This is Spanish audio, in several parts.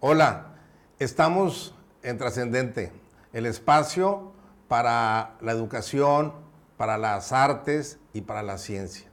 Hola, estamos en Trascendente, el espacio para la educación, para las artes y para la ciencia.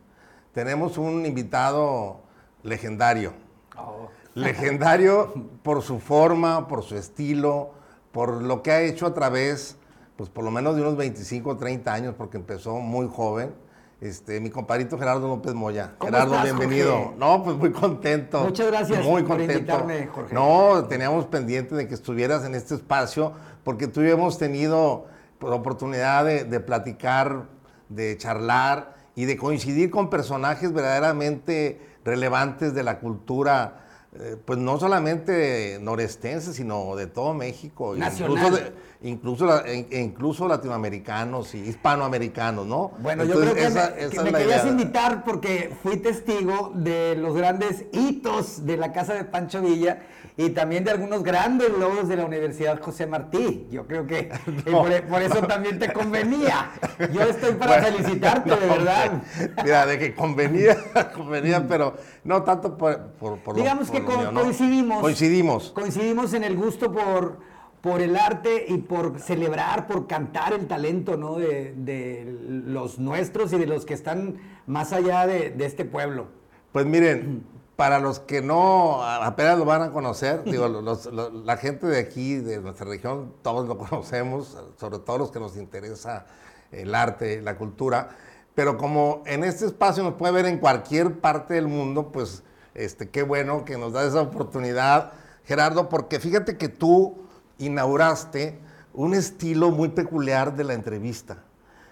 Tenemos un invitado legendario. Oh. Legendario por su forma, por su estilo, por lo que ha hecho a través, pues por lo menos de unos 25 o 30 años, porque empezó muy joven. Este, mi compadrito Gerardo López Moya. ¿Cómo Gerardo, estás, bienvenido. No, pues muy contento. Muchas gracias Muy por contento. invitarme, Jorge. No, teníamos pendiente de que estuvieras en este espacio, porque tú y yo hemos tenido pues, oportunidad de, de platicar, de charlar y de coincidir con personajes verdaderamente relevantes de la cultura, eh, pues no solamente norestense, sino de todo México. Nacional. Incluso, de- incluso, la- e- e incluso latinoamericanos y hispanoamericanos, ¿no? Bueno, yo creo que esa- me, que me querías invitar porque fui testigo de los grandes hitos de la casa de Pancho Villa y también de algunos grandes logros de la Universidad José Martí. Yo creo que por, por eso también te convenía. Yo estoy para Bueno, felicitarte, no, de verdad. Mira, de que convenía, convenía, pero no tanto por, por, por lo- Digamos que coincidimos. Coincidimos. Coincidimos en el gusto por, por el arte y por celebrar, por cantar el talento ¿no? de, de los nuestros y de los que están más allá de, de este pueblo. Pues miren, para los que no apenas lo van a conocer, digo, los- los- la gente de aquí, de nuestra región, todos lo conocemos, sobre todo los que nos interesa el arte, la cultura, pero como en este espacio nos puede ver en cualquier parte del mundo, pues este, qué bueno que nos da esa oportunidad, Gerardo, porque fíjate que tú inauguraste un estilo muy peculiar de la entrevista.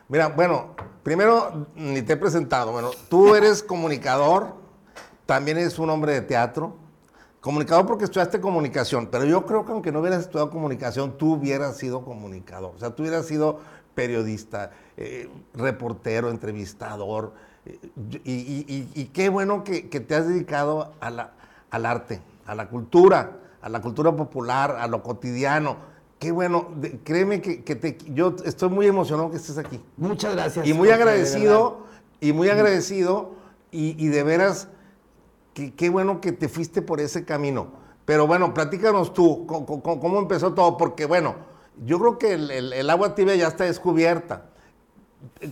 Mira, bueno, primero ni te he presentado. Bueno, tú eres comunicador, también eres un hombre de teatro. Comunicador porque estudiaste comunicación, pero yo creo que aunque no hubieras estudiado comunicación, tú hubieras sido comunicador. O sea, tú hubieras sido periodista, eh, reportero, entrevistador. eh, y, y- y- y qué bueno que, que te has dedicado a la- al arte, a la cultura, a la cultura popular, a lo cotidiano. Qué bueno, de- créeme que, que te, yo estoy muy emocionado que estés aquí. Muchas gracias. Y muy agradecido, y muy agradecido, y de veras, que- qué bueno que te fuiste por ese camino. Pero bueno, platícanos tú, co- ¿cómo, empezó todo? Porque bueno, yo creo que el, el- el agua tibia ya está descubierta.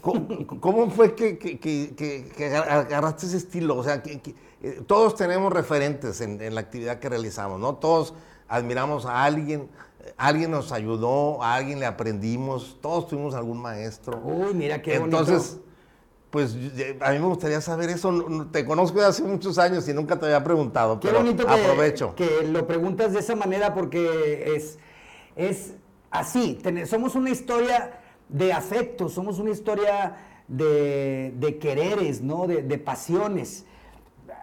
¿Cómo, cómo fue que, que- que- que- que agar- agarraste ese estilo? O sea, que, eh, todos tenemos referentes en, en la actividad que realizamos, ¿no? Todos admiramos a alguien, alguien nos ayudó, a alguien le aprendimos, todos tuvimos algún maestro. Uy, mira qué bonito. Entonces, pues y- a mí me gustaría saber eso. Te conozco de hace muchos años y nunca te había preguntado, Qué pero bonito que, aprovecho. que lo preguntas de esa manera porque es, es así. Somos una historia de afectos, somos una historia de, de quereres, ¿no? De, de pasiones.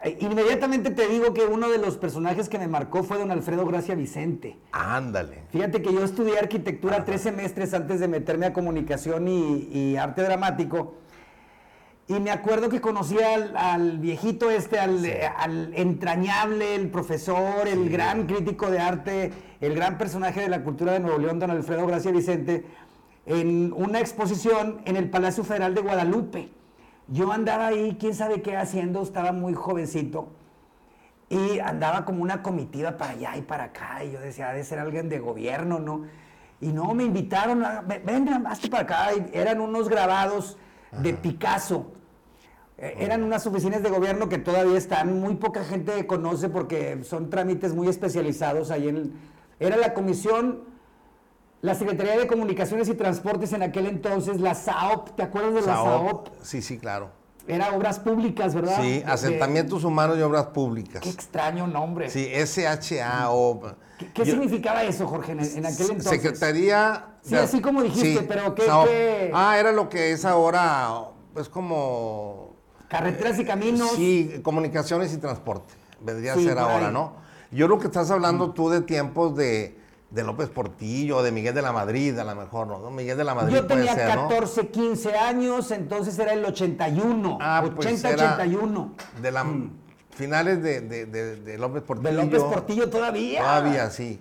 Eh, Inmediatamente te digo que uno de los personajes que me marcó fue don Alfredo Gracia Vicente. Ándale. Fíjate que yo estudié arquitectura tres semestres antes de meterme a comunicación y, y arte dramático. Y me acuerdo que conocí al, al viejito este, al, al entrañable, el profesor, el gran crítico de arte, el gran personaje de la cultura de Nuevo León, don Alfredo Gracia Vicente, en una exposición en el Palacio Federal de Guadalupe. Yo andaba ahí, quién sabe qué haciendo, estaba muy jovencito. Y andaba como una comitiva para allá y para acá. Y yo decía, ha de ser alguien de gobierno, ¿no? Y no, me invitaron, a, "Ven, hazte para acá. Y eran unos grabados de Picasso. Eh, Eran unas oficinas de gobierno que todavía están, muy poca gente conoce porque son trámites muy especializados ahí en... Era la comisión, la Secretaría de Comunicaciones y Transportes en aquel entonces, la SAOP, ¿te acuerdas de la SAOP? Sí, sí, claro. Era obras públicas, ¿verdad? Sí, asentamientos humanos y obras públicas. Qué extraño nombre. Sí, SHAO. ¿Qué, qué Yo- significaba eso, Jorge, en, en aquel entonces? Secretaría. Sí, así como dijiste, pero ¿qué- SAOP. qué? Ah, era lo que es ahora, es como. Carreteras y caminos. Sí, comunicaciones y transporte. Vendría Sí, a ser ahora, ahí. ¿no? Yo creo que estás hablando tú de tiempos de, de López Portillo, de Miguel de la Madrid, a lo mejor, ¿no? Miguel de la Madrid Yo puede tenía ser, ¿no? 14, 15 años, entonces era el 81. Ah, 80, pues era 81. De la finales de, de- de- de López Portillo. Mm. De López Portillo todavía. Todavía, sí.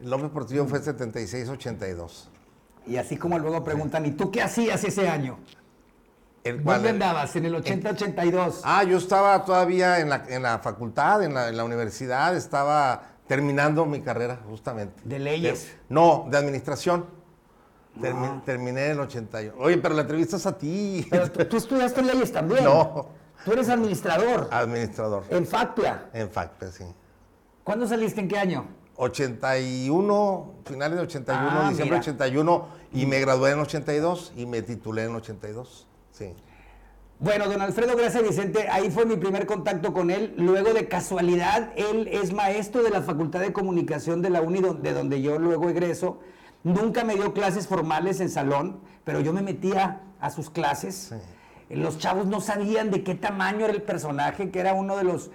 López Portillo fue 76-82. Y así como luego preguntan, ¿y tú qué hacías ese año? Cual- ¿Dónde andabas? En el 80-82. Ah, yo estaba todavía en la, en la facultad, en la, en la universidad, estaba Terminando mi carrera, justamente. ¿De leyes? no, de administración. Termi- Ah. Terminé en el 81. Oye, pero la entrevista es a ti. Pero tú, tú estudiaste leyes también. No. Tú eres administrador. Administrador. En FACPIA. En FACPE, sí. ¿Cuándo saliste? ¿En qué año? 81, finales de 81, Ah, diciembre de 81, y me gradué en 82 y me titulé en 82. Sí. Bueno, don Alfredo Gracia Vicente, ahí fue mi primer contacto con él. Luego de casualidad, él es maestro de la Facultad de Comunicación de la UNI, de donde yo luego egreso. Nunca me dio clases formales en salón, pero yo me metía a sus clases. Los chavos no sabían de qué tamaño era el personaje, que era uno de los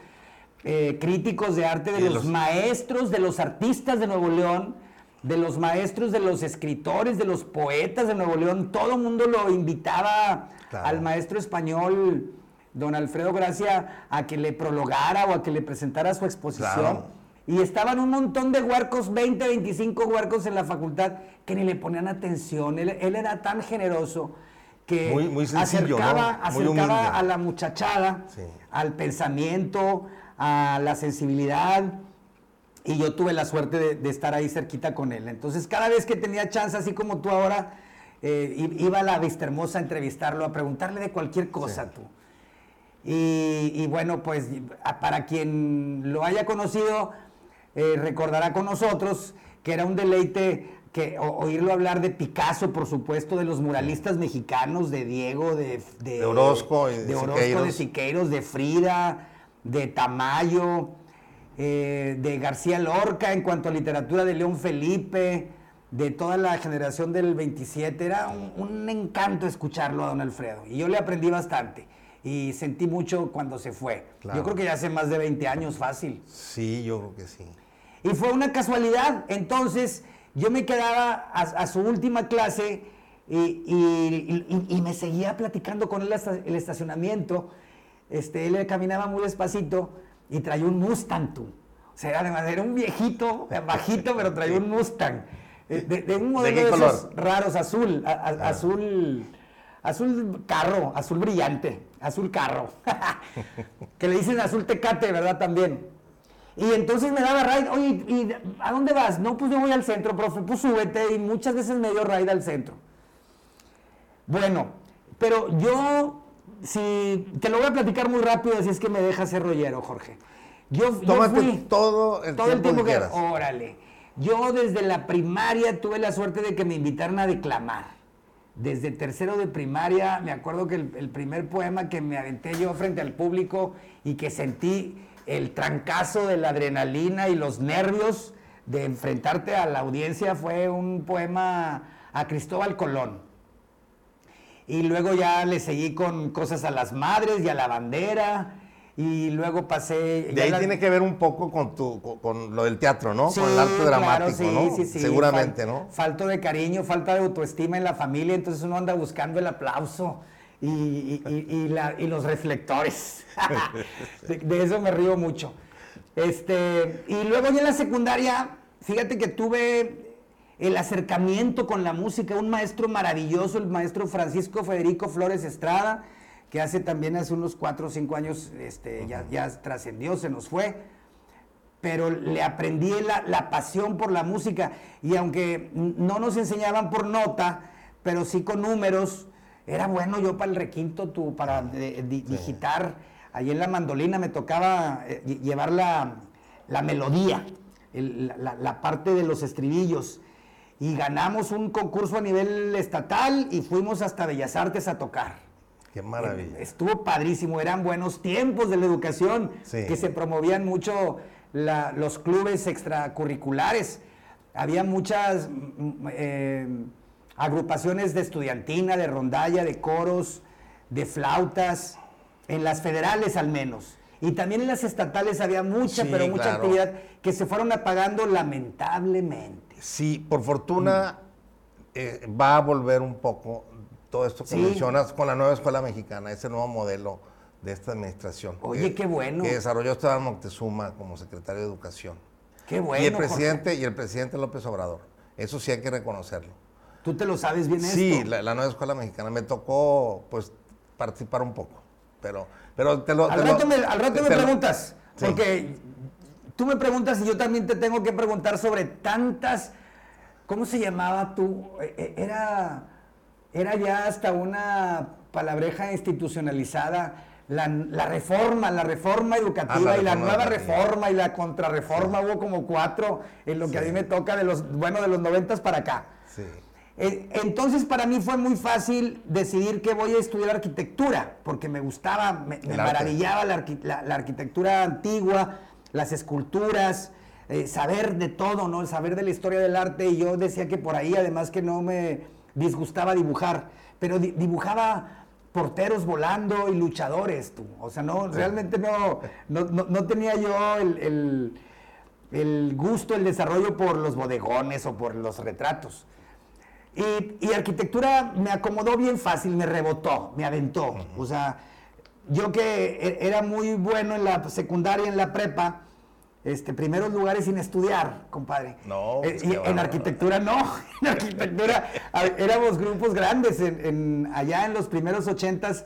eh, críticos de arte, de Y de los los- maestros, de los artistas de Nuevo León, de los maestros, de los escritores, de los poetas de Nuevo León. Todo el mundo lo invitaba Claro. al maestro español, don Alfredo Gracia, a que le prologara o a que le presentara su exposición. Claro. Y estaban un montón de huarcos, 20, 25 huarcos en la facultad, que ni le ponían atención. Él, él era tan generoso que Muy- muy sencillo, acercaba, ¿no? Muy acercaba a la muchachada, Sí. al pensamiento, a la sensibilidad. Y yo tuve la suerte de, de estar ahí cerquita con él. Entonces, cada vez que tenía chance, así como tú ahora, eh, iba a la Vista Hermosa a entrevistarlo, a preguntarle de cualquier cosa, tú. Y, y bueno, pues para quien lo haya conocido, eh, recordará con nosotros que era un deleite que, o- oírlo hablar de Picasso, por supuesto, de los muralistas mexicanos, de Diego, de, De Orozco y de de, Orozco, Siqueiros. de Siqueiros, de Frida, de Tamayo, eh, de García Lorca en cuanto a literatura, de León Felipe, de toda la generación del 27. Era un, un encanto escucharlo a don Alfredo. Y yo le aprendí bastante. Y sentí mucho cuando se fue. Claro. Yo creo que ya hace más de 20 años fácil. Sí, yo creo que sí. Y fue una casualidad. Entonces, yo me quedaba a, a su última clase y, y- y- y me seguía platicando con él hasta el estacionamiento. Este, él caminaba muy despacito y traía un Mustang, tú. O sea, de- era un viejito, bajito, pero traía un Mustang. Eh, De, de un modelo de, color? esos raros, azul, a- a- azul, azul carro, azul brillante, azul carro. que le dicen azul tecate, ¿verdad? También. Y entonces me daba ride, oye, ¿y a dónde vas? No, pues yo voy al centro, profe, pues súbete, y muchas veces me dio ride al centro. Bueno, pero yo, si te lo voy a platicar muy rápido, así es que me dejas ser rollero, Jorge. Yo, fui todo el todo el tiempo que quieras. órale. Yo desde la primaria tuve la suerte de que me invitaran a declamar. Desde tercero de primaria, me acuerdo que el, el primer poema que me aventé yo frente al público y que sentí el trancazo de la adrenalina y los nervios de enfrentarte a la audiencia fue un poema a Cristóbal Colón. Y luego ya le seguí con cosas a las madres y a la bandera. Y luego pasé. De ahí la- tiene que ver un poco con, tu, con, con lo del teatro, ¿no? Sí, con el arte claro, dramático, sí, ¿no? sí, sí. Seguramente, Fal- ¿no? Falto de cariño, falta de autoestima en la familia, entonces uno anda buscando el aplauso y, y- y- y la- y los reflectores. de, de eso me río mucho. Este, y luego ya en la secundaria, fíjate que tuve el acercamiento con la música, un maestro maravilloso, el maestro Francisco Federico Flores Estrada, que hace también hace unos cuatro o cinco años este, ya, ya trascendió, se nos fue pero le aprendí la, la pasión por la música y aunque no nos enseñaban por nota, pero sí con números, era bueno yo para el requinto, tú, para de- di- digitar. Allí en la mandolina me tocaba eh, lle- llevar la, la melodía, el- la, la- la parte de los estribillos. Y ganamos un concurso a nivel estatal y fuimos hasta Bellas Artes a tocar. Qué maravilla. Estuvo padrísimo, eran buenos tiempos de la educación, Sí. que se promovían mucho la- los clubes extracurriculares. Había muchas mm, eh, agrupaciones de estudiantina, de rondalla, de coros, de flautas, en las federales al menos. Y también en las estatales había mucha, Sí, pero mucha claro. actividad que se fueron apagando lamentablemente. Sí, por fortuna eh, va a volver un poco todo esto que Sí. mencionas con la nueva escuela mexicana, ese nuevo modelo de esta administración. Oye, que- qué bueno. Que desarrolló Esteban Moctezuma como secretario de Educación. Qué bueno. y el Jorge. presidente y el presidente López Obrador. Eso sí hay que reconocerlo. Tú te lo sabes bien Sí, esto. la, la nueva escuela mexicana me tocó pues participar un poco, pero pero te lo Al te lo- rato me, al rato te- me te lo- preguntas, Sí. porque tú me preguntas y yo también te tengo que preguntar sobre tantas, ¿cómo se llamaba tú? E, e, era, era ya hasta una palabreja institucionalizada. La, reforma, la reforma educativa ah, y la nueva reforma y la contrarreforma, hubo como cuatro en lo que a mí me toca de los, bueno, de los noventas para acá. Sí. Eh, entonces para mí fue muy fácil decidir que voy a estudiar arquitectura, porque me gustaba, me, maravillaba la, arquitectura antigua, las esculturas, eh, saber de todo, ¿no? saber de la historia del arte. Y yo decía que por ahí, además que no me disgustaba dibujar, pero dibujaba porteros volando y luchadores, tú. O sea, no, realmente no, no, tenía yo el, el gusto, el desarrollo por los bodegones o por los retratos. Y, arquitectura me acomodó bien fácil, me rebotó, me aventó. O sea, yo que e, era muy bueno en la secundaria, en la prepa, este, primeros lugares sin estudiar, compadre. No. Eh, pues en arquitectura no. En arquitectura éramos grupos grandes. En, allá en los primeros ochentas,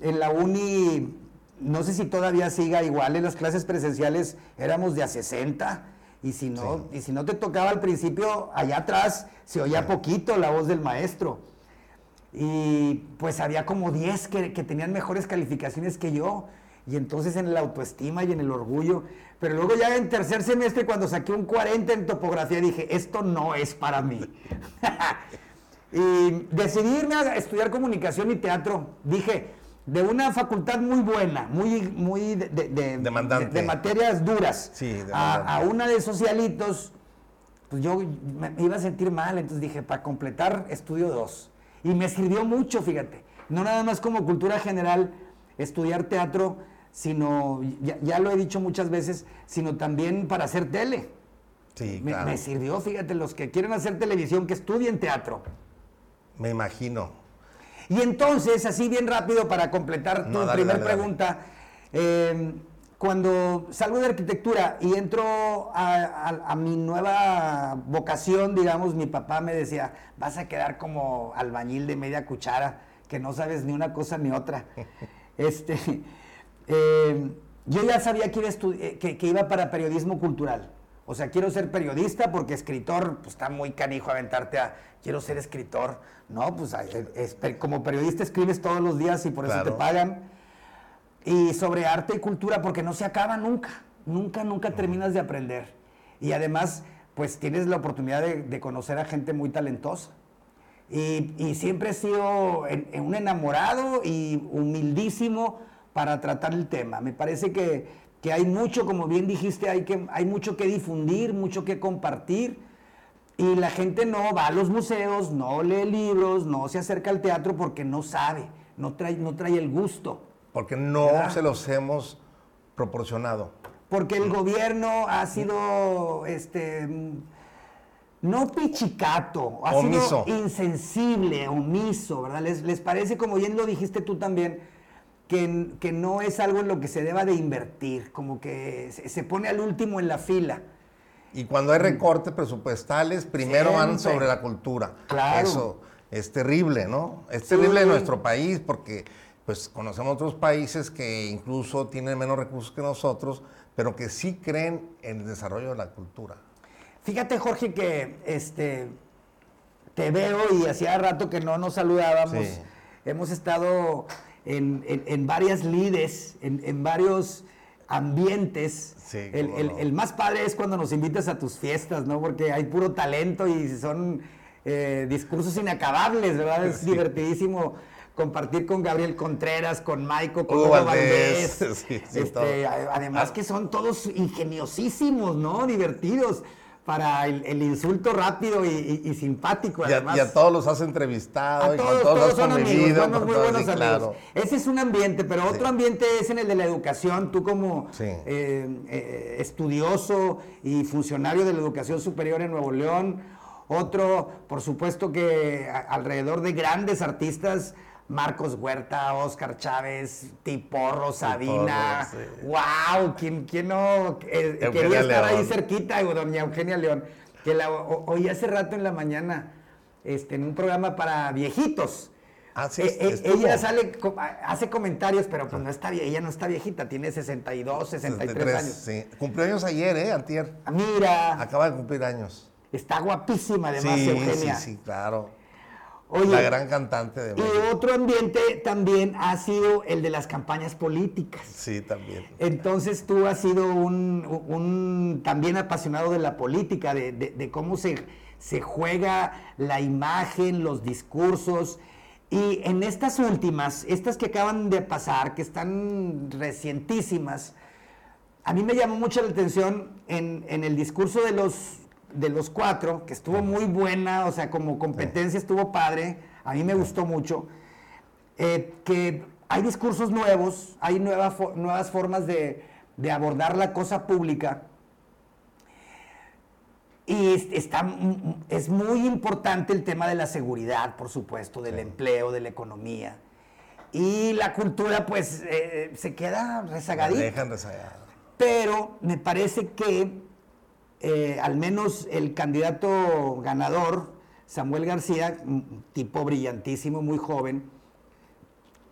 en la uni, no sé si todavía siga igual, en las clases presenciales éramos de a 60 y si no, y si no te tocaba al principio, allá atrás se oía poquito la voz del maestro. Y pues había como 10 que, tenían mejores calificaciones que yo. Y entonces en la autoestima y en el orgullo. Pero luego ya en tercer semestre, cuando saqué un 40 en topografía, dije, esto no es para mí. y decidí irme a estudiar comunicación y teatro. Dije, de una facultad muy buena, muy, muy de, de, materias duras, a, una de socialitos, pues yo me, iba a sentir mal, entonces dije, para completar, estudio dos. Y me sirvió mucho, fíjate, no nada más como cultura general estudiar teatro, sino, ya, lo he dicho muchas veces, sino también para hacer tele. Sí, me, me sirvió, fíjate, los que quieren hacer televisión, que estudien teatro. Me imagino. Y entonces, así bien rápido para completar tu primera pregunta, em, cuando salgo de arquitectura y entro a, mi nueva vocación, digamos, mi papá me decía, vas a quedar como albañil de media cuchara, que no sabes ni una cosa ni otra. este, em, yo ya sabía que iba, eh, que, que iba para periodismo cultural. O sea, quiero ser periodista porque escritor, pues está muy canijo aventarte a, quiero ser escritor. No, pues como periodista escribes todos los días y por eso te pagan. Y sobre arte y cultura porque no se acaba nunca, nunca, nunca terminas de aprender. Y además, pues tienes la oportunidad de, conocer a gente muy talentosa. Y, siempre he sido un enamorado y humildísimo para tratar el tema. Me parece que que hay mucho, como bien dijiste, hay, que, hay mucho que difundir, mucho que compartir. Y la gente no va a los museos, no lee libros, no se acerca al teatro porque no sabe, no trae, no trae el gusto. Porque no se los hemos proporcionado. Porque el gobierno ha sido, este, no pichicato, ha sido insensible, omiso, ¿verdad? Les, les parece, como bien lo dijiste tú también, que, no es algo en lo que se deba de invertir, como que se, pone al último en la fila. Y cuando hay recortes presupuestales, primero van sobre la cultura. Claro. Eso es terrible, ¿no? Es terrible en nuestro país porque pues conocemos otros países que incluso tienen menos recursos que nosotros, pero que sí creen en el desarrollo de la cultura. Fíjate, Jorge, que este te veo y hacía rato que no nos saludábamos. Hemos estado en, varias lides, en, varios ambientes. el, más padre es cuando nos invitas a tus fiestas, ¿no? Porque hay puro talento y son eh, discursos inacabables, ¿verdad? Es divertidísimo compartir con Gabriel Contreras, con Maiko, con Hugo Valdés. Este, además que son todos ingeniosísimos, ¿no? Divertidos para el, insulto rápido y, simpático. Y a, todos los has entrevistado, y todos, con todos, son amigos, muy buenos amigos. Ese es un ambiente, pero otro ambiente es en el de la educación. Tú como eh, eh, estudioso y funcionario de la educación superior en Nuevo León, otro, por supuesto que alrededor de grandes artistas Marcos Huerta, Oscar Chávez, Tiporro, Sabina. ¡Wow! ¿Quién, quién no eh, quería estar ahí cerquita? Doña Eugenia León. Que la oí hace rato en la mañana este, en un programa para viejitos. Ah, sí, Eh, ella sale, hace comentarios, pero pues no está, ella no está viejita, tiene 62, 63 años. Sí. Cumpleaños ayer, ¿eh? Antier. Mira, Acaba de cumplir años. está guapísima además sí, Eugenia. sí, sí, claro. Oye, la gran cantante de y México. otro ambiente también ha sido el de las campañas políticas. Sí, también. Entonces tú has sido un, un también apasionado de la política, de, de- de cómo se, se juega la imagen, los discursos. Y en estas últimas, estas que acaban de pasar, que están recientísimas, a mí me llamó mucho la atención en, en el discurso de los, de los cuatro, que estuvo muy buena, o sea, como competencia estuvo padre, a mí me gustó mucho, eh, que hay discursos nuevos, hay nueva fo- nuevas formas de, de abordar la cosa pública. Y es- está, es muy importante el tema de la seguridad, por supuesto, del empleo, de la economía. Y la cultura, pues, eh, se queda La rezagadita. dejan rezagada. Pero me parece que eh, al menos el candidato ganador, Samuel García, tipo brillantísimo, muy joven,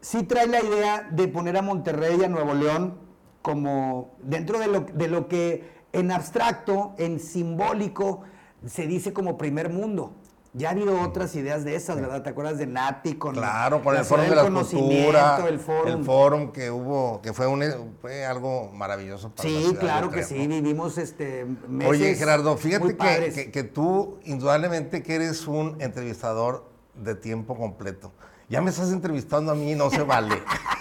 sí trae la idea de poner a Monterrey y a Nuevo León como dentro de lo, de lo que en abstracto, en simbólico, se dice como primer mundo. Ya ha habido otras ideas de esas, ¿verdad? ¿Te acuerdas de Nati con Claro, con el Ciudad de la Cultura, el Fórum? el fórum que hubo, que fue, un, fue algo maravilloso para la Sí, ciudad, claro que creo, sí, ¿no? vivimos este meses Oye, Gerardo, fíjate que, que- que tú indudablemente que eres un entrevistador de tiempo completo. Ya me estás entrevistando a mí, no se vale.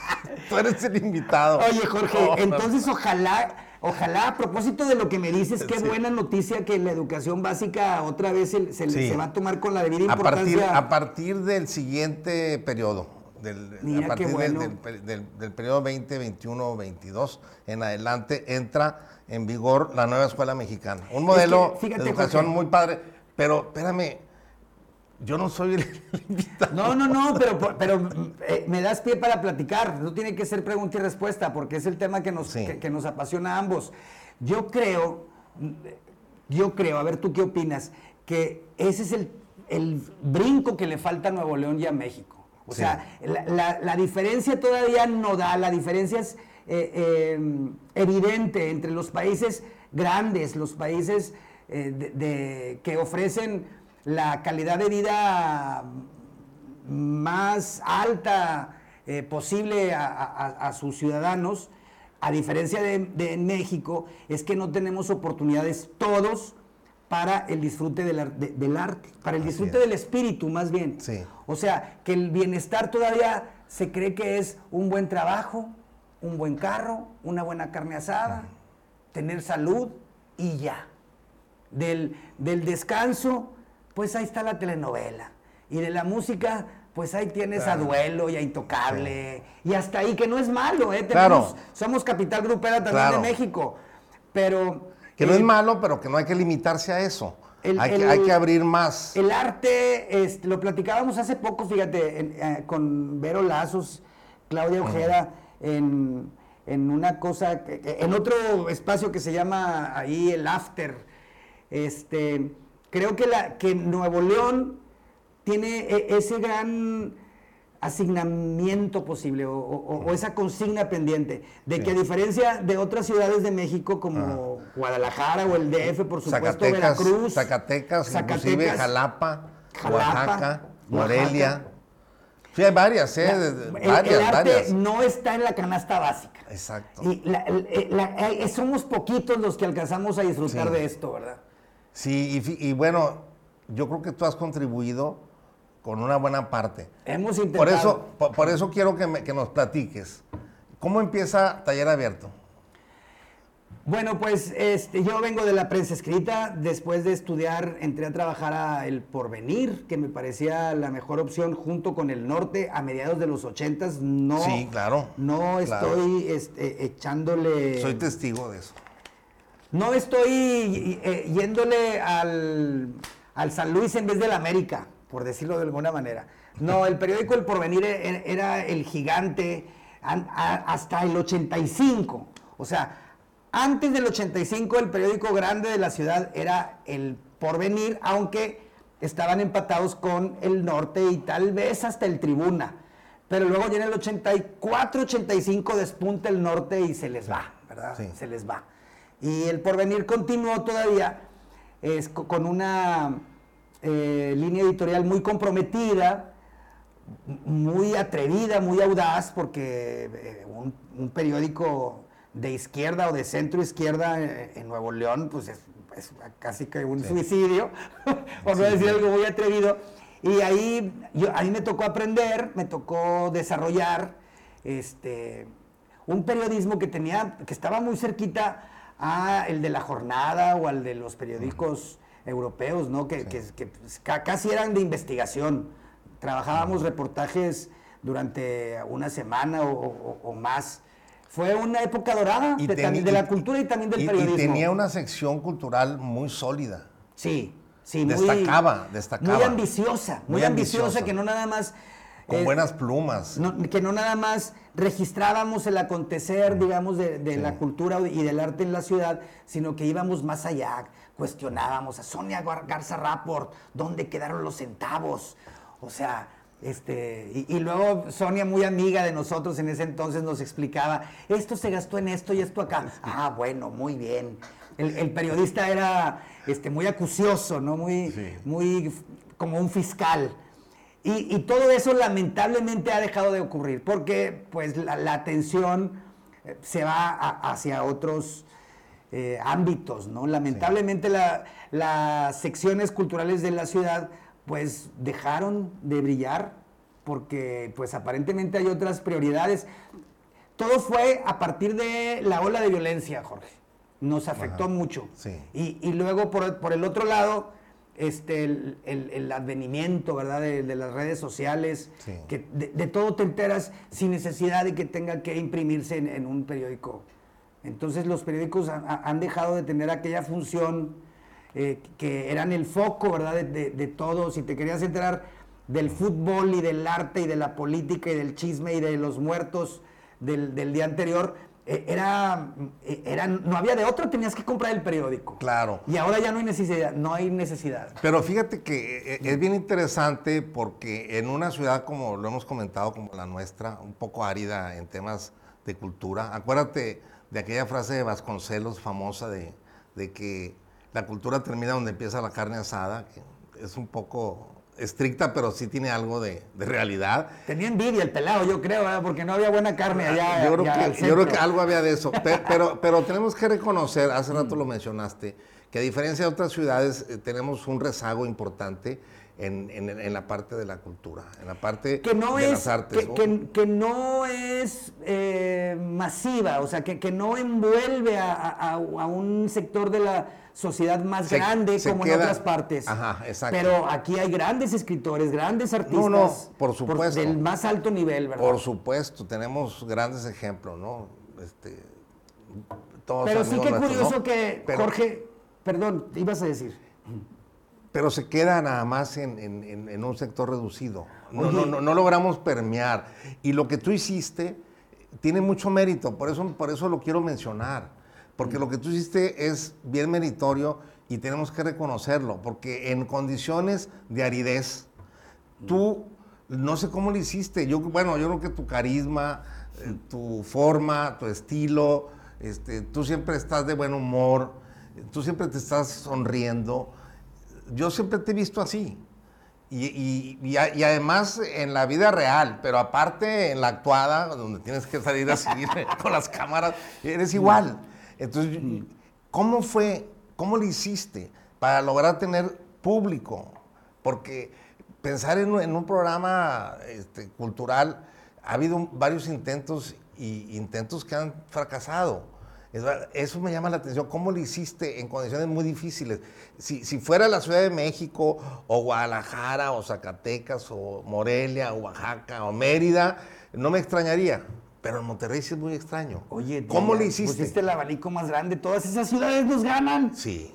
tú eres el invitado. Oye, Jorge, No, no, entonces ojalá, ojalá, a propósito de lo que me dices, qué Sí. buena noticia que la educación básica otra vez se, se- Sí. se va a tomar con la debida a partir, importancia. a partir del siguiente periodo, del, Mira a partir del- del, del- del periodo 20, 21, 22 en adelante entra en vigor la nueva escuela mexicana. Un modelo fíjate, de educación Jorge. muy padre, pero espérame, yo no soy el invitado. No, no, no, pero, pero eh, me das pie para platicar. No tiene que ser pregunta y respuesta, porque es el tema que nos, Sí. que, que nos apasiona a ambos. Yo creo, yo creo, a ver tú qué opinas, que ese es el, el brinco que le falta a Nuevo León y a México. O Sí. sea, la, la- la diferencia todavía no da, la diferencia es eh, eh, evidente entre los países grandes, los países eh, de- de- que ofrecen la calidad de vida más alta eh, posible a, a- a sus ciudadanos, a diferencia de, de México, es que no tenemos oportunidades todos para el disfrute del, ar- de- del arte, para el Así disfrute es. del espíritu más bien. Sí. O sea, que el bienestar todavía se cree que es un buen trabajo, un buen carro, una buena carne asada, tener salud y ya. Del, del descanso, pues ahí está la telenovela. Y de la música, pues ahí tienes Claro. a Duelo y a Intocable. Y hasta ahí, que no es malo, ¿eh? Claro. Tenemos- Somos capital grupera también Claro. de México. Pero... Que no eh, es malo, pero que no hay que limitarse a eso. el- hay, el- que, hay que abrir más. El arte, este, lo platicábamos hace poco, fíjate, en- eh, con Vero Lazos, Claudia Ojeda, en, en una cosa, que- en otro espacio que se llama ahí el After. Este, creo que, la, que Nuevo León tiene e- ese gran asignamiento posible o, o- o esa consigna pendiente de que a diferencia de otras ciudades de México como Guadalajara o el DF, por supuesto, Zacatecas, Veracruz, Zacatecas, Zacatecas, inclusive Jalapa, Jalapa, Oaxaca, Morelia. Oaxaca. Sí, hay varias, ¿eh? La- De- el, de- el varias, arte varias. no está en la canasta básica. Exacto. Y la- eh, la- eh, somos poquitos los que alcanzamos a disfrutar Sí. de esto, ¿verdad? Sí, y, y bueno, yo creo que tú has contribuido con una buena parte. Hemos intentado. Por eso, por, por eso quiero que, me- que nos platiques. ¿Cómo empieza Taller Abierto? Bueno, pues este, yo vengo de la prensa escrita. Después de estudiar, entré a trabajar a El Porvenir, que me parecía la mejor opción junto con El Norte a mediados de los ochentas. No, Sí, claro, No claro. estoy este, echándole. Soy testigo de eso. No estoy eh, yéndole al, al San Luis en vez del América, por decirlo de alguna manera. No, el periódico El Porvenir e- era el gigante hasta el 85. O sea, antes del 85 el periódico grande de la ciudad era El Porvenir, aunque estaban empatados con el norte y tal vez hasta el tribuna. Pero luego ya en el 84, 85 despunta el norte y se les va, ¿verdad? Se les va. Y el porvenir continuó todavía es, con una eh, línea editorial muy comprometida, muy atrevida, muy audaz, porque eh, un, periódico de izquierda o de centro izquierda eh, en, Nuevo León, pues es, casi que un suicidio, por no decir algo muy atrevido. Y ahí, yo, ahí me tocó aprender, me tocó desarrollar este, un periodismo que tenía, que estaba muy cerquita a el de la jornada o al de los periódicos europeos, ¿no? Que, pues, casi eran de investigación. Trabajábamos reportajes durante una semana o, más. Fue una época dorada de, la cultura y también del periodismo. Y tenía una sección cultural muy sólida. Sí, Sí, destacaba, destacaba. Muy ambiciosa, muy, ambiciosa, que no nada más... Con eh, buenas plumas. que no nada más registrábamos el acontecer, digamos, de, la cultura y del arte en la ciudad, sino que íbamos más allá, cuestionábamos a Sonia Garza Rapport, ¿dónde quedaron los centavos? O sea, este, y, luego Sonia, muy amiga de nosotros en ese entonces, nos explicaba, esto se gastó en esto y esto acá. Ah, bueno, muy bien. El, periodista era este, muy acucioso, ¿no? Muy, muy como un fiscal. Y, todo eso lamentablemente ha dejado de ocurrir, porque pues la, atención eh, se va hacia otros eh, ámbitos, ¿no? Lamentablemente las secciones culturales de la ciudad pues dejaron de brillar porque pues aparentemente hay otras prioridades. Todo fue a partir de la ola de violencia, Jorge nos afectó mucho. Y, luego por, el otro lado, este, el, advenimiento, ¿verdad? De, las redes sociales, que de, todo te enteras sin necesidad de que tenga que imprimirse en, un periódico. Entonces los periódicos han, dejado de tener aquella función eh, que eran el foco, ¿verdad? De, todo. Si te querías enterar del fútbol y del arte y de la política y del chisme y de los muertos del, del día anterior, era, eh, era, no había de otro, tenías que comprar el periódico. Claro. Y ahora ya no hay necesidad, no hay necesidad. Pero fíjate que eh, es bien interesante porque en una ciudad como lo hemos comentado, como la nuestra, un poco árida en temas de cultura, acuérdate de aquella frase de Vasconcelos famosa de, de que la cultura termina donde empieza la carne asada, que es un poco estricta, pero sí tiene algo de, realidad. Tenía envidia el pelado, yo creo, porque no había buena carne allá. Yo creo, que, algo había de eso. Pero, pero, tenemos que reconocer, hace rato lo mencionaste, que a diferencia de otras ciudades, eh, tenemos un rezago importante. En, la parte de la cultura, en la parte que no de es, las artes. Que, no es eh, masiva, o sea, que, no envuelve a, un sector de la sociedad más grande como en otras partes. Ajá, exacto. Pero aquí hay grandes escritores, grandes artistas. No, no, por supuesto. del más alto nivel, ¿verdad? Por supuesto, tenemos grandes ejemplos, ¿no? Este, todos Pero sí que curioso que, Jorge, perdón, ibas a decir. Pero se queda nada más en, un sector reducido. No, no, no, no logramos permear. Y lo que tú hiciste tiene mucho mérito, por eso, por eso lo quiero mencionar porque lo que tú hiciste es bien meritorio y tenemos que reconocerlo, porque en condiciones de aridez, tú no sé cómo lo hiciste. Yo, bueno, yo creo que tu carisma, eh, tu forma, tu estilo, este, tú siempre estás de buen humor, tú siempre te estás sonriendo. Yo siempre te he visto así. Y, y, además en la vida real, pero aparte en la actuada, donde tienes que salir a seguir con las cámaras, eres igual. Entonces, ¿cómo fue, cómo lo hiciste para lograr tener público? Porque pensar en, un programa este, cultural, ha habido varios intentos y intentos que han fracasado. Eso me llama la atención. ¿Cómo lo hiciste en condiciones muy difíciles? Si, si, fuera la Ciudad de México, o Guadalajara, o Zacatecas, o Morelia, o Oaxaca, o Mérida, no me extrañaría. Pero en Monterrey sí es muy extraño. Oye, ¿cómo le hiciste? Pusiste el abanico más grande, todas esas ciudades nos ganan. Sí,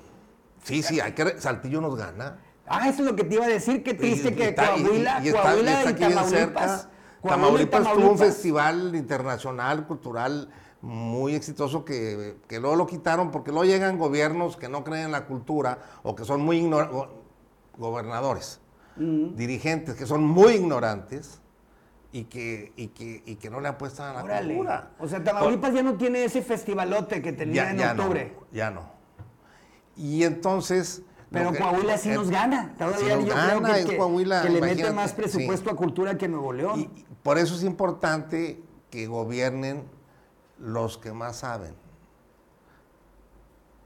sí, sí, hay que, Saltillo nos gana. Ah, eso es lo que te iba a decir, qué triste que Coahuila, y, Coahuila y, Tamaulipas. Tamaulipas tuvo un festival internacional, cultural, muy exitoso que, que, luego lo quitaron porque luego llegan gobiernos que no creen en la cultura o que son muy ignorantes gobernadores, dirigentes que son muy ignorantes y que, y que, y que no le apuestan a la Órale. cultura. O sea, Tamaulipas ya no tiene ese festivalote que tenía en octubre. No, ya no. Y entonces... Pero que- Coahuila sí eh, nos gana. Todavía sí nos yo gana, creo que, Coahuila, que le mete más sí. presupuesto a cultura que Nuevo León. Y por eso es importante que gobiernen los que más saben.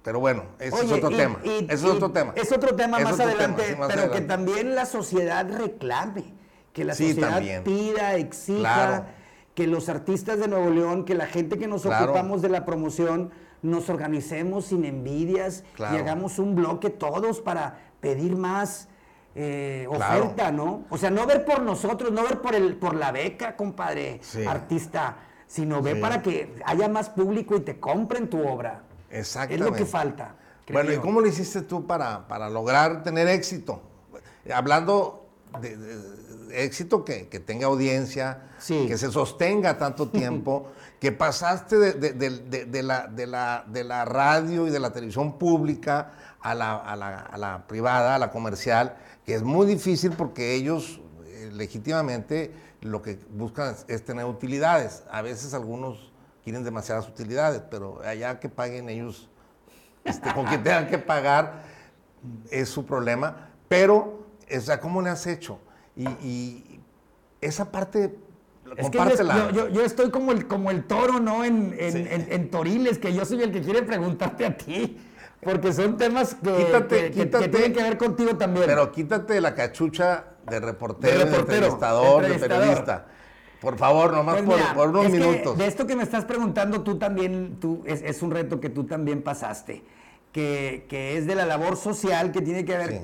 Pero bueno, ese es otro y- tema. y- es otro tema. Es otro tema Es más otro adelante, tema, sí, más pero que también la sociedad reclame, que la Sí, sociedad también. pida, exija, Claro. que los artistas de Nuevo León, que la gente que nos Claro. ocupamos de la promoción, nos organicemos sin envidias Claro. y hagamos un bloque todos para pedir más eh, oferta, ¿no? O sea, no ver por nosotros, no ver por, el, por la beca, compadre, Sí. artista, sino ve Sí. para que haya más público y te compren tu obra. Exactamente. Es lo que falta. Bueno, ¿y cómo lo hiciste tú para, para lograr tener éxito? Hablando de, éxito que, que tenga audiencia, Sí. que se sostenga tanto tiempo, que pasaste de, la, de, la, de la radio y de la televisión pública a la, a la- a la privada, a la comercial, que es muy difícil porque ellos eh, legítimamente lo que buscan es, es tener utilidades. A veces algunos quieren demasiadas utilidades, pero allá que paguen ellos este, con quien tengan que pagar es su problema, pero, o sea, ¿cómo le has hecho? Y, y esa parte, Es que yo, compártela. yo- yo estoy como el, como el toro, ¿no? En, en- Sí. en- en Toriles, que yo soy el que quiere preguntarte a ti. Porque son temas que, Quítate, que- que- que quítate. tienen que ver contigo también. Pero quítate la cachucha de reportero, De de, reportero, entrevistador, de periodista. Por favor, nomás Pues por, mira, por unos es minutos. de esto que me estás preguntando, tú también, tú, es, es un reto que tú también pasaste, que, que es de la labor social que tiene que ver Sí.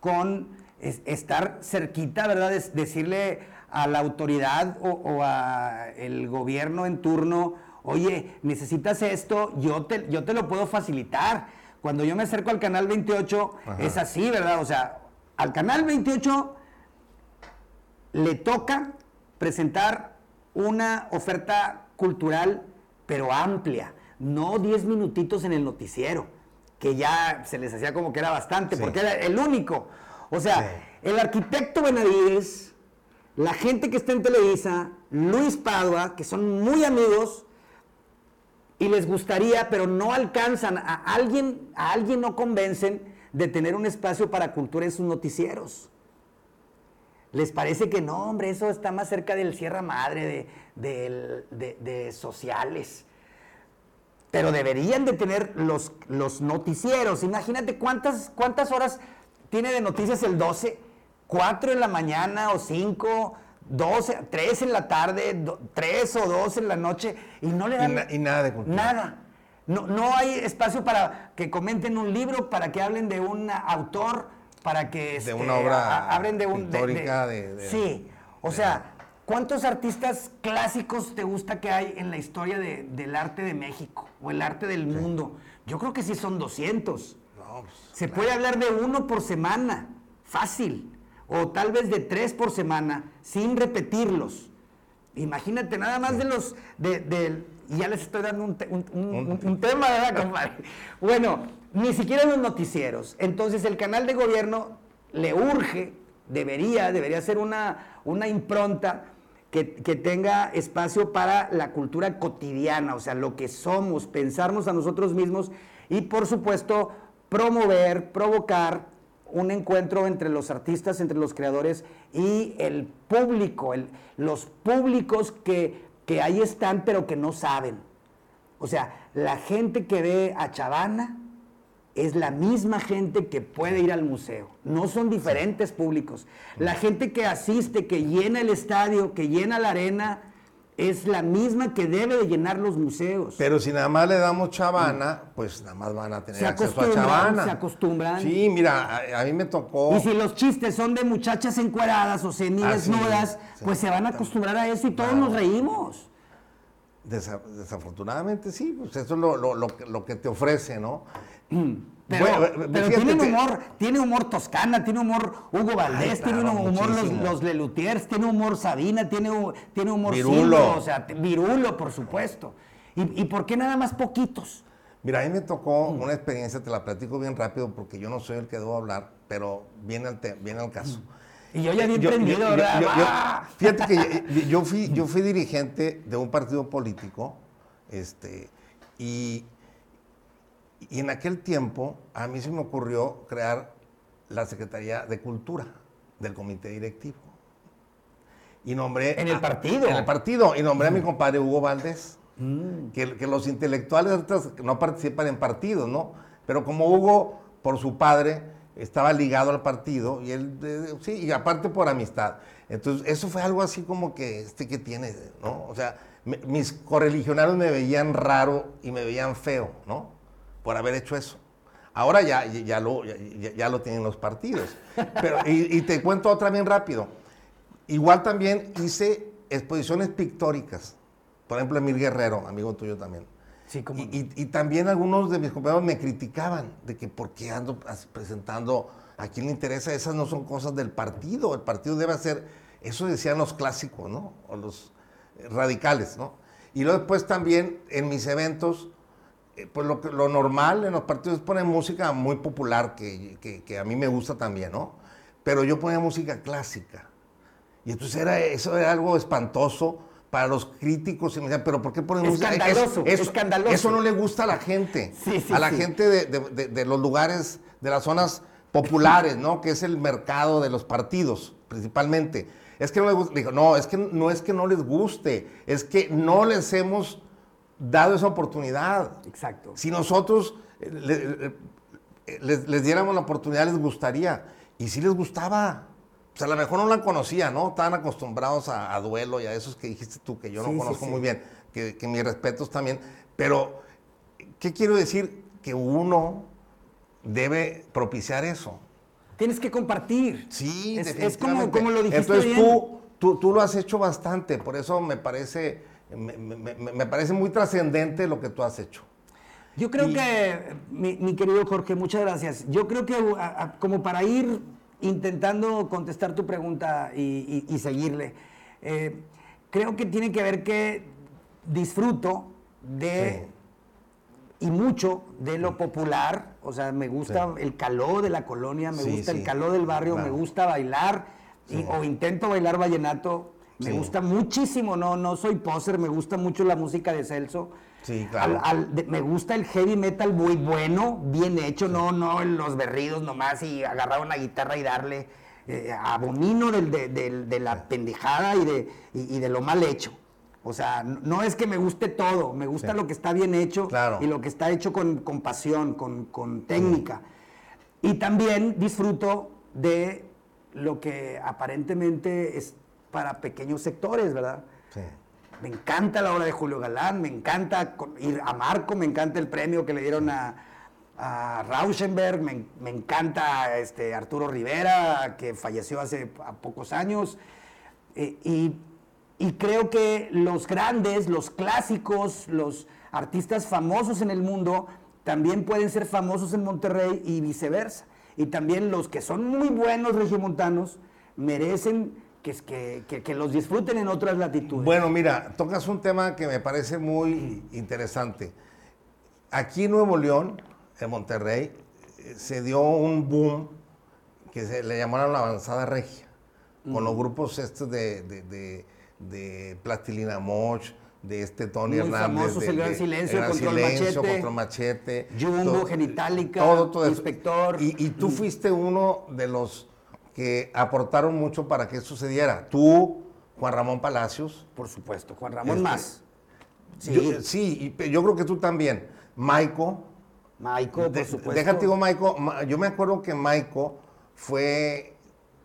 con es- estar cerquita, ¿verdad? Es decirle a la autoridad o, o a el gobierno en turno, oye, necesitas esto, yo te, yo te lo puedo facilitar. Cuando yo me acerco al canal 28, Ajá. es así, ¿verdad? O sea, al canal 28 le toca presentar una oferta cultural, pero amplia, no 10 minutitos en el noticiero, que ya se les hacía como que era bastante, Sí. porque era el único. O sea, Sí. el arquitecto Benavides, la gente que está en Televisa, Luis Padua, que son muy amigos, y les gustaría, pero no alcanzan, a alguien, a alguien no convencen de tener un espacio para cultura en sus noticieros. Les parece que no, hombre, eso está más cerca del Sierra Madre, de, de, de, sociales. Pero deberían de tener los, los noticieros. Imagínate cuántas, cuántas horas tiene de noticias el 12, 4 en la mañana o 5 dos, tres en la tarde, tres o dos en la noche, y no le dan... Y, nada de cultura. Nada. No, no hay espacio para que comenten un libro, para que hablen de un autor, para que... De este, una obra hablen de un... Histórica de, Sí, o sea, ¿cuántos artistas clásicos te gusta que hay en la historia del arte de México o el arte del mundo? Yo creo que sí son 200. No, pues, Se puede hablar de uno por semana, fácil o tal vez de tres por semana, sin repetirlos. Imagínate, nada más de los, de, ya les estoy dando un, te- un- un- un- un tema, ¿verdad, compadre? Bueno, ni siquiera los noticieros. Entonces el canal de gobierno le urge, debería, debería ser una, una impronta que, que tenga espacio para la cultura cotidiana, o sea, lo que somos, pensarnos a nosotros mismos y por supuesto promover, provocar un encuentro entre los artistas, entre los creadores y el público, el- los públicos que, que ahí están pero que no saben. O sea, la gente que ve a Chavana es la misma gente que puede ir al museo. No son diferentes públicos. La gente que asiste, que llena el estadio, que llena la arena, es la misma que debe de llenar los museos. Pero si nada más le damos chavana, pues nada más van a tener Se acceso a chavana. se acostumbran. Sí, mira, a, a mí me tocó. Y si los chistes son de muchachas encueradas o Ah, semidesnudas, sí, pues sí. se van a acostumbrar a eso y todos Claro. nos reímos. Desa- desafortunadamente sí, pues eso es lo, lo- lo que- lo que te ofrece, ¿no? Pero, Bueno, pero tienen que- humor, tiene humor Toscana, tiene humor Hugo Valdés, Ay, tiene claro, humor los, Lelutiers, tiene humor Sabina, tiene, tiene humor Virulo. O sea, Virulo, por supuesto. ¿Y, y por qué nada más poquitos? Mira, a mí me tocó una experiencia, te la platico bien rápido porque yo no soy el que debo hablar, pero viene al, viene al caso. Y yo ya bien prendido, ¿verdad? fíjate que yo, fui, yo fui dirigente de un partido político, este, y, y en aquel tiempo a mí se me ocurrió crear la Secretaría de Cultura del Comité Directivo. Y nombré... ¿En el partido? En el partido. Y nombré a mi compadre Hugo Valdés. Mm. Que, que, los intelectuales no participan en partidos, ¿no? Pero como Hugo, por su padre, estaba ligado al partido, y él, sí, y aparte por amistad. Entonces, eso fue algo así como que, este que tiene, ¿no? O sea, mis correligionarios me veían raro y me veían feo, ¿no? Por haber hecho eso. Ahora ya, ya, lo, ya, lo tienen los partidos. Pero, y, y, te cuento otra bien rápido. Igual también hice exposiciones pictóricas. Por ejemplo, Emil Guerrero, amigo tuyo también. Sí, como... y, y, también algunos de mis compañeros me criticaban de que por qué ando presentando, a quién le interesa, esas no son cosas del partido, el partido debe hacer, eso decían los clásicos, ¿no? O los radicales, ¿no? Y luego después también en mis eventos, eh, pues lo, lo normal en los partidos ponen música muy popular, que, que, que a mí me gusta también, ¿no? Pero yo ponía música clásica. Y entonces era, eso era algo espantoso para los críticos y me decían, pero ¿por qué ponemos escandaloso, eso, escandaloso. Eso no le gusta a la gente, a la gente de, los lugares, de las zonas populares, ¿no? Que es el mercado de los partidos, principalmente. Es que no les gusta. Dijo, no, es que no es que no les guste, es que no les hemos dado esa oportunidad. Exacto. Si nosotros eh, eh, les, les diéramos la oportunidad, les gustaría. Y sí les gustaba. O sea, a lo mejor no la conocía, ¿no? Estaban acostumbrados a, duelo y a esos que dijiste tú, que yo no conozco muy bien, que, que mis respetos también. Pero, ¿qué quiero decir? Que uno debe propiciar eso. Tienes que compartir. Sí, es, es como, como, lo dijiste Entonces Tú, tú, tú, lo has hecho bastante, por eso me parece, me, me, me parece muy trascendente lo que tú has hecho. Yo creo que, mi, querido Jorge, muchas gracias. Yo creo que como para ir intentando contestar tu pregunta y, seguirle. Eh, creo que tiene que ver que disfruto de y mucho de lo popular, o sea, me gusta el calor de la colonia, me gusta el calor del barrio, me gusta bailar o intento bailar vallenato, me gusta muchísimo, no, no soy poser, me gusta mucho la música de Celso. Sí, claro. me gusta el heavy metal muy bueno, bien hecho, no, no los berridos nomás y agarrar una guitarra y darle. Eh, abomino de, la pendejada y de, de lo mal hecho. O sea, no es que me guste todo, me gusta lo que está bien hecho y lo que está hecho con, con pasión, con, con técnica. Y también disfruto de lo que aparentemente es para pequeños sectores, ¿verdad? Sí. Me encanta la obra de Julio Galán, me encanta ir a Marco, me encanta el premio que le dieron a, a Rauschenberg, me, encanta este, Arturo Rivera, que falleció hace pocos años. Eh, y, y, creo que los grandes, los clásicos, los artistas famosos en el mundo, también pueden ser famosos en Monterrey y viceversa. Y también los que son muy buenos regiomontanos merecen que, que, que, los disfruten en otras latitudes. Bueno, mira, tocas un tema que me parece muy interesante. Aquí en Nuevo León, en Monterrey, se dio un boom que se le llamaron la avanzada regia, con los grupos estos de, de, de, Plastilina Moch, de este Tony Hernández. el Gran Silencio, el contra silencio, Machete. Machete. Jumbo, Genitalica, todo, todo Inspector. Y, y, tú fuiste uno de los que aportaron mucho para que sucediera. Tú, Juan Ramón Palacios. Por supuesto, Juan Ramón este, más. Sí. Yo, sí, yo creo que tú también. Maico. Maico, por supuesto. Déjate digo, Maico. Yo me acuerdo que Maico fue.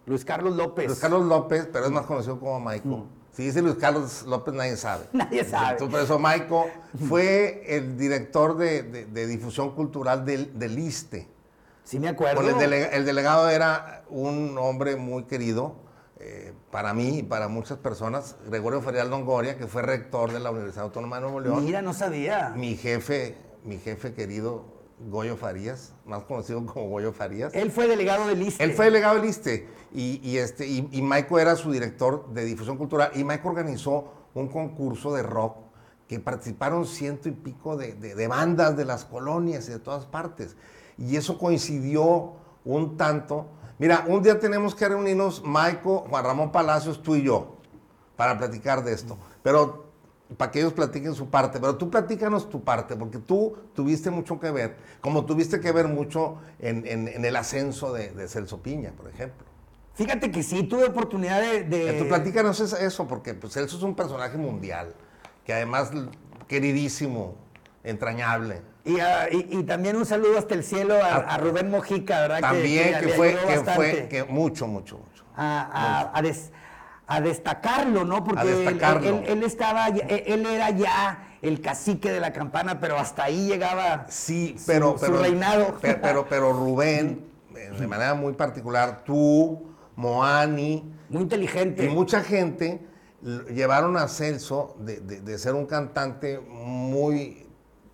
Luis Carlos López. Luis Carlos López, pero es más conocido como Maico. Mm. Si dice Luis Carlos López, nadie sabe. Nadie sabe. Entonces, por eso Maico fue el director de, de, difusión cultural del, del ISTE. Sí, me acuerdo. el, delegado era un hombre muy querido eh, para mí y para muchas personas, Gregorio Ferial Longoria, que fue rector de la Universidad Autónoma de Nuevo León. Mira, no sabía. Mi jefe, mi jefe querido, Goyo Farías, más conocido como Goyo Farías. Él fue delegado del ISTE. Él fue delegado del ISTE. Y, este, y, Maiko era su director de difusión cultural. Y Maiko organizó un concurso de rock que participaron ciento y pico de, de bandas de las colonias y de todas partes. Y eso coincidió un tanto. Mira, un día tenemos que reunirnos, Maico, Juan Ramón Palacios, tú y yo, para platicar de esto. Pero para que ellos platiquen su parte, pero tú platícanos tu parte, porque tú tuviste mucho que ver, como tuviste que ver mucho en, el ascenso de, Celso Piña, por ejemplo. Fíjate que sí, tuve oportunidad de... de... Eh, tú platícanos eso, porque pues, Celso es un personaje mundial, que además queridísimo, entrañable. Y, también un saludo hasta el cielo a, Rubén Mojica, ¿verdad? También, que, fue, que fue que mucho, mucho, mucho. A, a, destacarlo, ¿no? Porque Él, estaba, él, era ya el cacique de la campana, pero hasta ahí llegaba sí, pero, su, reinado. Pero, pero, Rubén, de manera muy particular, tú, Moani. Muy inteligente. Y mucha gente llevaron a Celso de, de ser un cantante muy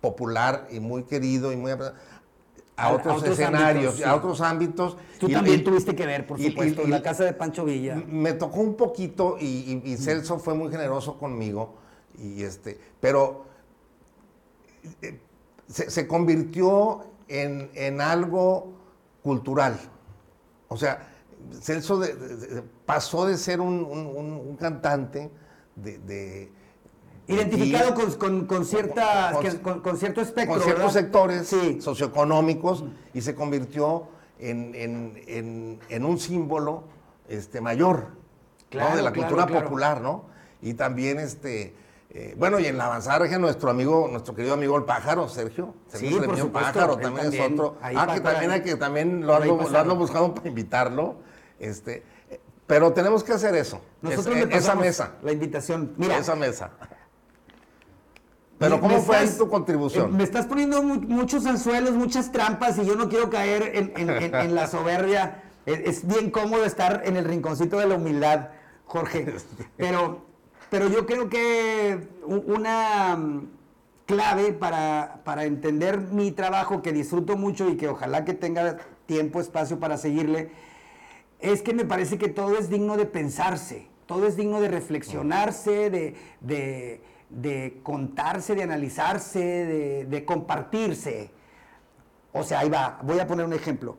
popular y muy querido y muy a, otros, escenarios, a otros ámbitos. Tú también tuviste que ver, por supuesto, en la casa de Pancho Villa. Me tocó un poquito y, Celso fue muy generoso conmigo, y este, pero eh, se, convirtió en, algo cultural. O sea, Celso pasó de ser un, cantante de Identificado con, con, cierta, con, cierto espectro. Con ciertos sectores socioeconómicos y se convirtió en, un símbolo este, mayor de la cultura popular, ¿no? Y también, este, eh, bueno, y en la avanzada región, nuestro amigo, nuestro querido amigo el pájaro, Sergio. Sergio sí, por supuesto, pájaro también, es otro. Ah, que también hay que también lo ando, buscando para invitarlo. Este, pero tenemos que hacer eso. Nosotros esa mesa. La invitación. Mira, esa mesa. Pero ¿cómo fue tu contribución? Eh, me estás poniendo muchos anzuelos, muchas trampas y yo no quiero caer en, la soberbia. Es, bien cómodo estar en el rinconcito de la humildad, Jorge. Pero, pero yo creo que una mm, clave para, para entender mi trabajo, que disfruto mucho y que ojalá que tenga tiempo, espacio para seguirle, es que me parece que todo es digno de pensarse, todo es digno de reflexionarse, de de contarse, de analizarse, de, compartirse. O sea, ahí va, voy a poner un ejemplo.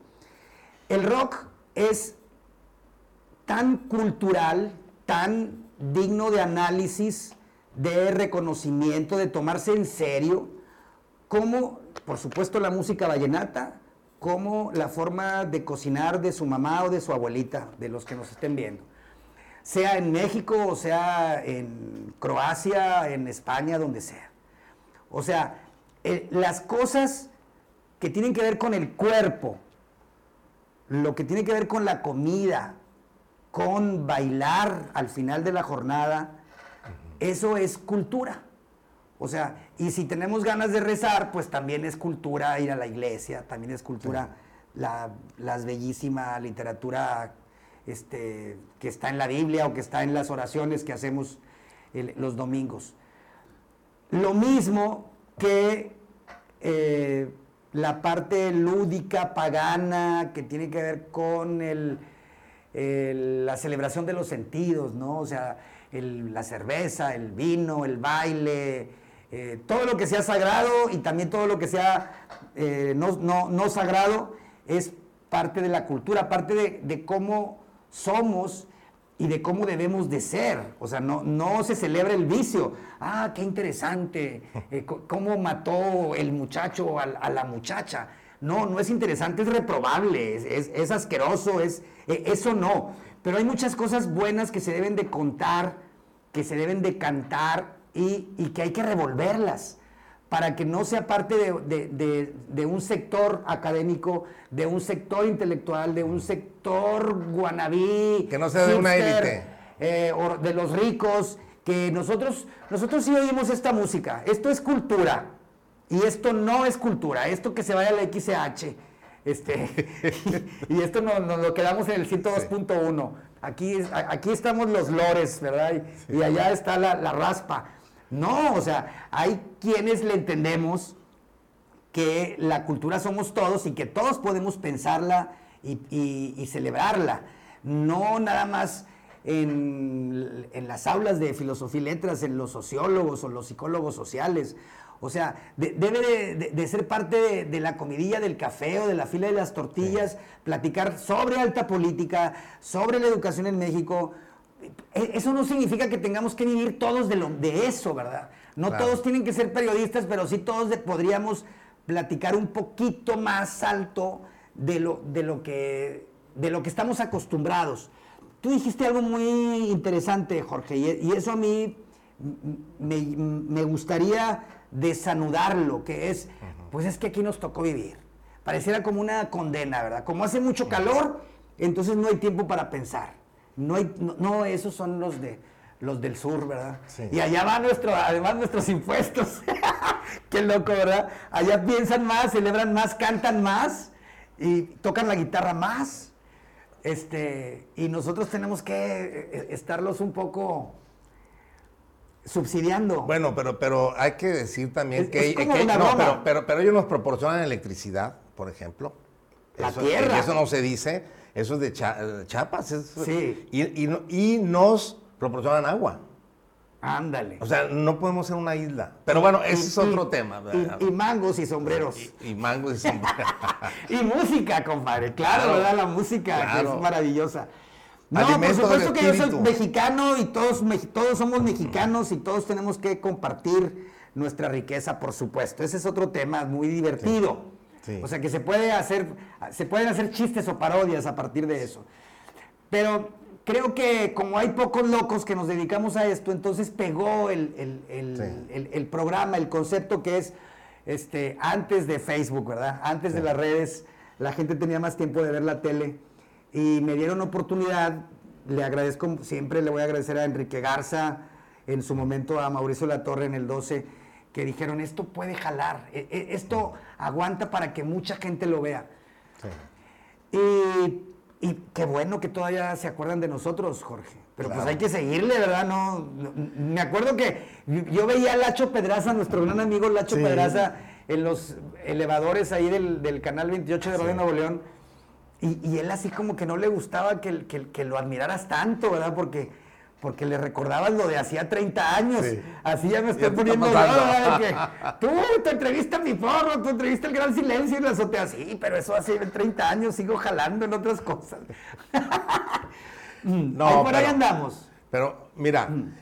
El rock es tan cultural, tan digno de análisis, de reconocimiento, de tomarse en serio, como, por supuesto, la música vallenata, como la forma de cocinar de su mamá o de su abuelita, de los que nos estén viendo sea en México o sea en Croacia, en España, donde sea. O sea, eh, las cosas que tienen que ver con el cuerpo, lo que tiene que ver con la comida, con bailar al final de la jornada, eso es cultura. O sea, y si tenemos ganas de rezar, pues también es cultura ir a la iglesia, también es cultura la, las bellísima literatura este, que está en la Biblia o que está en las oraciones que hacemos los domingos. Lo mismo que eh, la parte lúdica, pagana, que tiene que ver con la celebración de los sentidos, ¿no? O sea, la cerveza, el vino, el baile, eh, todo lo que sea sagrado y también todo lo que sea eh, no, sagrado es parte de la cultura, parte de cómo somos y de cómo debemos de ser. O sea, no, no se celebra el vicio. Ah, qué interesante, eh, cómo mató el muchacho a, la muchacha. No, no es interesante, es reprobable, es, asqueroso, es, e, eso no. Pero hay muchas cosas buenas que se deben de contar, que se deben de cantar y, y que hay que revolverlas para que no sea parte de, un sector académico, de un sector intelectual, de un sector guanabí. Que no sea de una élite. Eh, de los ricos, que nosotros, nosotros sí oímos esta música. Esto es cultura. Y esto no es cultura. Esto que se vaya a la XH. Este, y, esto nos, lo quedamos en el 102.1. Aquí, aquí estamos los lores, ¿verdad? Y, allá está la, la raspa. No, o sea, hay quienes le entendemos que la cultura somos todos y que todos podemos pensarla y, celebrarla. No nada más en, las aulas de filosofía y letras, en los sociólogos o los psicólogos sociales. O sea, debe de, ser parte de, la comidilla del café o de la fila de las tortillas, platicar sobre alta política, sobre la educación en México. E, eso no significa que tengamos que vivir todos de, lo, de eso, ¿verdad? No todos tienen que ser periodistas, pero sí todos podríamos platicar un poquito más alto de lo, de lo, que, de lo que estamos acostumbrados. Tú dijiste algo muy interesante, Jorge, y, eso a mí me, gustaría desanudarlo, que es, pues es que aquí nos tocó vivir. Pareciera como una condena, ¿verdad? Como hace mucho calor, entonces no hay tiempo para pensar. No, hay, no, esos son los de los del sur, ¿verdad? Y allá va nuestro, además nuestros impuestos. Qué loco, ¿verdad? Allá piensan más, celebran más, cantan más y tocan la guitarra más. Este, y nosotros tenemos que eh, eh, estarlos un poco subsidiando. Bueno, pero, pero hay que decir también que, no, pero, pero, ellos nos proporcionan electricidad, por ejemplo. La tierra. Eso no se dice, eso es de chapas sí. y, y nos proporcionan agua. Ándale. O sea, no podemos ser una isla. Pero bueno, ese es otro tema. Y, mangos y sombreros. Y, mangos y sombreros. y música, compadre. Claro, ¿verdad? La música es maravillosa. No, por supuesto que yo soy mexicano y todos, todos somos mexicanos y todos tenemos que compartir nuestra riqueza, por supuesto. Ese es otro tema muy divertido. O sea que se puede hacer, se pueden hacer chistes o parodias a partir de eso. Pero creo que como hay pocos locos que nos dedicamos a esto, entonces pegó el, programa, el concepto que es este, antes de Facebook, ¿verdad? Antes de las redes, la gente tenía más tiempo de ver la tele y me dieron oportunidad. Le agradezco, siempre le voy a agradecer a Enrique Garza, en su momento a Mauricio Latorre en el 12, que dijeron, esto puede jalar, e, e, esto aguanta para que mucha gente lo vea. Y y qué bueno que todavía se acuerdan de nosotros, Jorge. Pero pues hay que seguirle, ¿verdad? No, me acuerdo que yo veía a Lacho Pedraza, nuestro gran amigo Lacho Pedraza, en los elevadores ahí del, canal 28 de Radio Nuevo León. Y, él así como que no le gustaba que, que lo admiraras tanto, ¿verdad? Porque porque le recordabas lo de hacía 30 años. Así ya me estoy poniendo que tú, tu entrevista a mi porro, tu entrevista el gran silencio y la azotea. Sí, pero eso hace 30 años, sigo jalando en otras cosas. no, por ahí andamos. Pero mira, mm.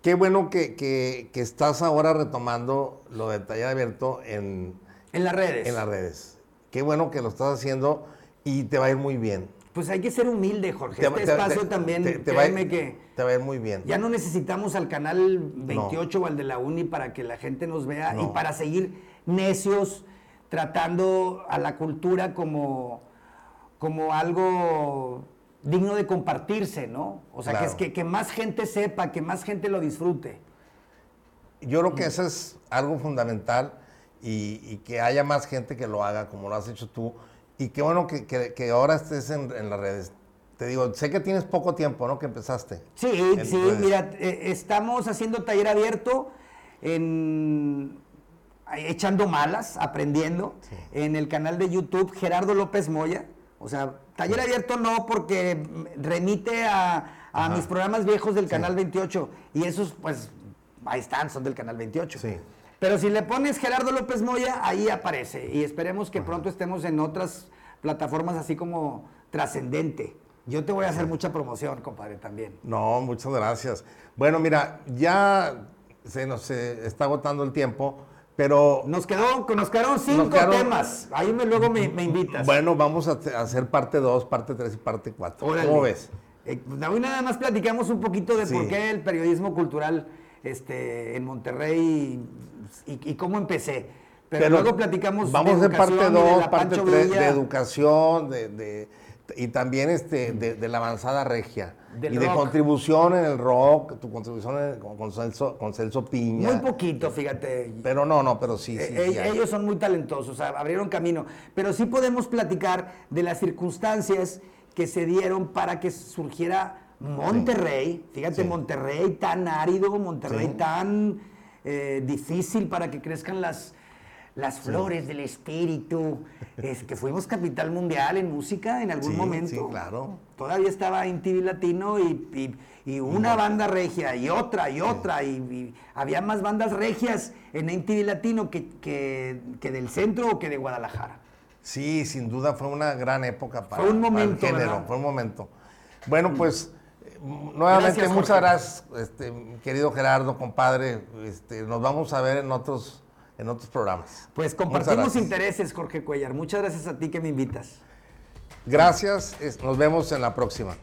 qué bueno que, estás ahora retomando lo de taller abierto en, en las redes. En las redes. Qué bueno que lo estás haciendo y te va a ir muy bien. Pues hay que ser humilde, Jorge. este espacio también, te, va, que... Te va a ir muy bien. Ya no necesitamos al canal 28 o al de la Uni para que la gente nos vea y para seguir necios tratando a la cultura como, como algo digno de compartirse, ¿no? O sea, que, es que, que, más gente sepa, que más gente lo disfrute. Yo creo que eso es algo fundamental y, y que haya más gente que lo haga como lo has hecho tú y qué bueno que, que, ahora estés en, las redes. Te digo, sé que tienes poco tiempo, ¿no? Que empezaste. Sí, sí, mira, eh, estamos haciendo taller abierto en echando malas, aprendiendo, en el canal de YouTube Gerardo López Moya. O sea, taller abierto no porque remite a, a mis programas viejos del canal 28 y esos pues ahí están, son del canal 28. Sí. Pero si le pones Gerardo López Moya, ahí aparece. Y esperemos que pronto estemos en otras plataformas así como trascendente. Yo te voy a hacer mucha promoción, compadre, también. No, muchas gracias. Bueno, mira, ya se nos eh, está agotando el tiempo, pero... Nos, quedó, nos quedaron cinco temas. Ahí me, luego me, invitas. Bueno, vamos a, hacer parte 2, parte 3 y parte 4. ¿Cómo ves? Eh, hoy nada más platicamos un poquito de por qué el periodismo cultural este, en Monterrey y, cómo empecé. Pero, luego platicamos Vamos a hacer parte 2, parte 3 de educación, de, y también este, de, la avanzada regia. y de contribución en el rock, tu contribución con, Celso, con Celso Piña. Muy poquito, fíjate. Pero no, no, pero sí, sí. Eh, ellos son muy talentosos, abrieron camino. Pero sí podemos platicar de las circunstancias que se dieron para que surgiera Monterrey. Fíjate, Monterrey tan árido, Monterrey tan eh, difícil para que crezcan las, Las Flores del Espíritu, es que fuimos capital mundial en música en algún Sí, momento. sí, claro. Todavía estaba en TV Latino y, y- y una banda regia y otra y otra. Y, y había más bandas regias en MTV Latino que, que- que del centro o que de Guadalajara. Sí, sin duda fue una gran época para, Fue un para momento, el género, ¿verdad? fue un momento. Bueno, pues nuevamente Gracias, muchas gracias, este, querido Gerardo, compadre. Este, nos vamos a ver en otros, en otros programas. Pues compartimos intereses, Jorge Cuellar. Muchas gracias a ti que me invitas. Gracias, nos vemos en la próxima.